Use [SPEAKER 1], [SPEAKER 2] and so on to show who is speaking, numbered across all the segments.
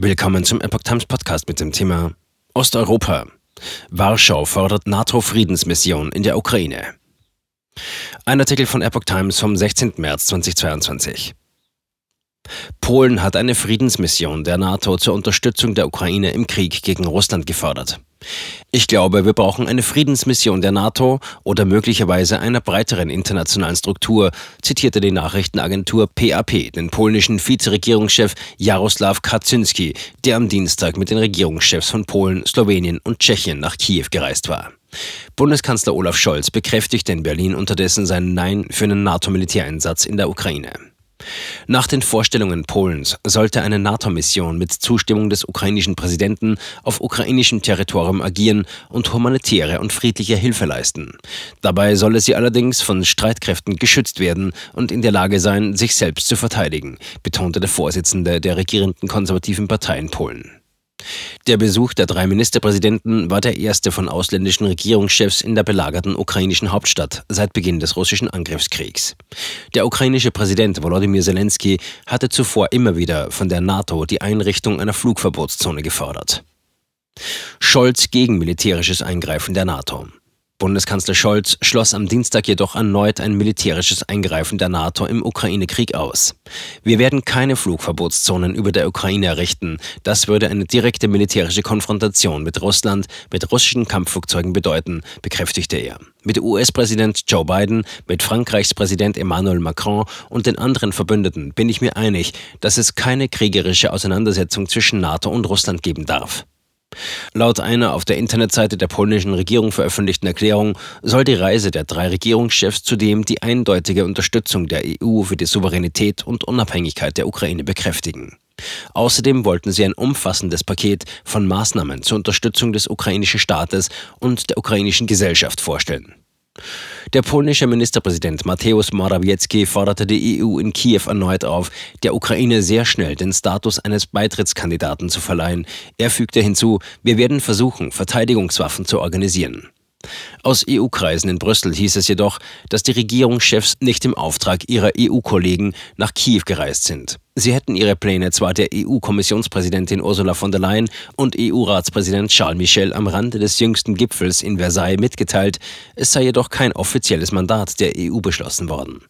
[SPEAKER 1] Willkommen zum Epoch Times Podcast mit dem Thema Osteuropa. Warschau fordert NATO-Friedensmission in der Ukraine. Ein Artikel von Epoch Times vom 16. März 2022. Polen hat eine Friedensmission der NATO zur Unterstützung der Ukraine im Krieg gegen Russland gefordert. Ich glaube, wir brauchen eine Friedensmission der NATO oder möglicherweise einer breiteren internationalen Struktur, zitierte die Nachrichtenagentur PAP den polnischen Vizeregierungschef Jaroslaw Kaczynski, der am Dienstag mit den Regierungschefs von Polen, Slowenien und Tschechien nach Kiew gereist war. Bundeskanzler Olaf Scholz bekräftigte in Berlin unterdessen sein Nein für einen NATO-Militäreinsatz in der Ukraine. Nach den Vorstellungen Polens sollte eine NATO-Mission mit Zustimmung des ukrainischen Präsidenten auf ukrainischem Territorium agieren und humanitäre und friedliche Hilfe leisten. Dabei solle sie allerdings von Streitkräften geschützt werden und in der Lage sein, sich selbst zu verteidigen, betonte der Vorsitzende der regierenden konservativen Partei in Polen. Der Besuch der drei Ministerpräsidenten war der erste von ausländischen Regierungschefs in der belagerten ukrainischen Hauptstadt seit Beginn des russischen Angriffskriegs. Der ukrainische Präsident Volodymyr Zelensky hatte zuvor immer wieder von der NATO die Einrichtung einer Flugverbotszone gefordert. Scholz gegen militärisches Eingreifen der NATO. Bundeskanzler Scholz schloss am Dienstag jedoch erneut ein militärisches Eingreifen der NATO im Ukraine-Krieg aus. Wir werden keine Flugverbotszonen über der Ukraine errichten. Das würde eine direkte militärische Konfrontation mit Russland, mit russischen Kampfflugzeugen bedeuten, bekräftigte er. Mit US-Präsident Joe Biden, mit Frankreichs Präsident Emmanuel Macron und den anderen Verbündeten bin ich mir einig, dass es keine kriegerische Auseinandersetzung zwischen NATO und Russland geben darf. Laut einer auf der Internetseite der polnischen Regierung veröffentlichten Erklärung soll die Reise der drei Regierungschefs zudem die eindeutige Unterstützung der EU für die Souveränität und Unabhängigkeit der Ukraine bekräftigen. Außerdem wollten sie ein umfassendes Paket von Maßnahmen zur Unterstützung des ukrainischen Staates und der ukrainischen Gesellschaft vorstellen. Der polnische Ministerpräsident Mateusz Morawiecki forderte die EU in Kiew erneut auf, der Ukraine sehr schnell den Status eines Beitrittskandidaten zu verleihen. Er fügte hinzu, wir werden versuchen, Verteidigungswaffen zu organisieren. Aus EU-Kreisen in Brüssel hieß es jedoch, dass die Regierungschefs nicht im Auftrag ihrer EU-Kollegen nach Kiew gereist sind. Sie hätten ihre Pläne zwar der EU-Kommissionspräsidentin Ursula von der Leyen und EU-Ratspräsident Charles Michel am Rande des jüngsten Gipfels in Versailles mitgeteilt, es sei jedoch kein offizielles Mandat der EU beschlossen worden.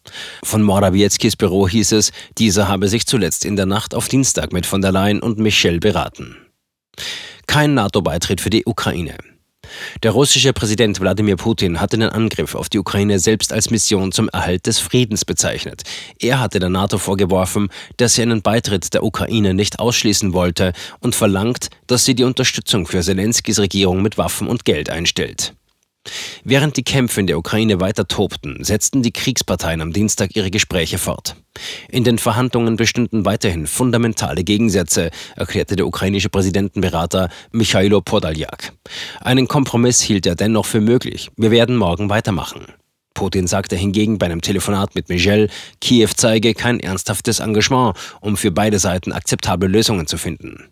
[SPEAKER 1] Von Morawieckis Büro hieß es, dieser habe sich zuletzt in der Nacht auf Dienstag mit von der Leyen und Michel beraten. Kein NATO-Beitritt für die Ukraine. Der russische Präsident Wladimir Putin hatte den Angriff auf die Ukraine selbst als Mission zum Erhalt des Friedens bezeichnet. Er hatte der NATO vorgeworfen, dass sie einen Beitritt der Ukraine nicht ausschließen wollte und verlangt, dass sie die Unterstützung für Zelenskys Regierung mit Waffen und Geld einstellt. Während die Kämpfe in der Ukraine weiter tobten, setzten die Kriegsparteien am Dienstag ihre Gespräche fort. In den Verhandlungen bestünden weiterhin fundamentale Gegensätze, erklärte der ukrainische Präsidentenberater Michailo Podaljak. Einen Kompromiss hielt er dennoch für möglich. Wir werden morgen weitermachen. Putin sagte hingegen bei einem Telefonat mit Michel, Kiew zeige kein ernsthaftes Engagement, um für beide Seiten akzeptable Lösungen zu finden.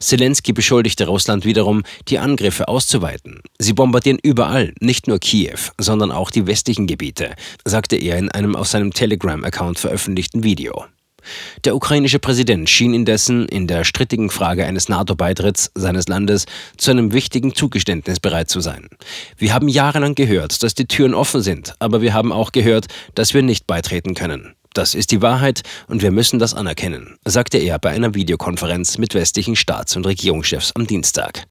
[SPEAKER 1] Zelensky beschuldigte Russland wiederum, die Angriffe auszuweiten. Sie bombardieren überall, nicht nur Kiew, sondern auch die westlichen Gebiete, sagte er in einem auf seinem Telegram-Account veröffentlichten Video. Der ukrainische Präsident schien indessen in der strittigen Frage eines NATO-Beitritts seines Landes zu einem wichtigen Zugeständnis bereit zu sein. Wir haben jahrelang gehört, dass die Türen offen sind, aber wir haben auch gehört, dass wir nicht beitreten können. Das ist die Wahrheit und wir müssen das anerkennen, sagte er bei einer Videokonferenz mit westlichen Staats- und Regierungschefs am Dienstag.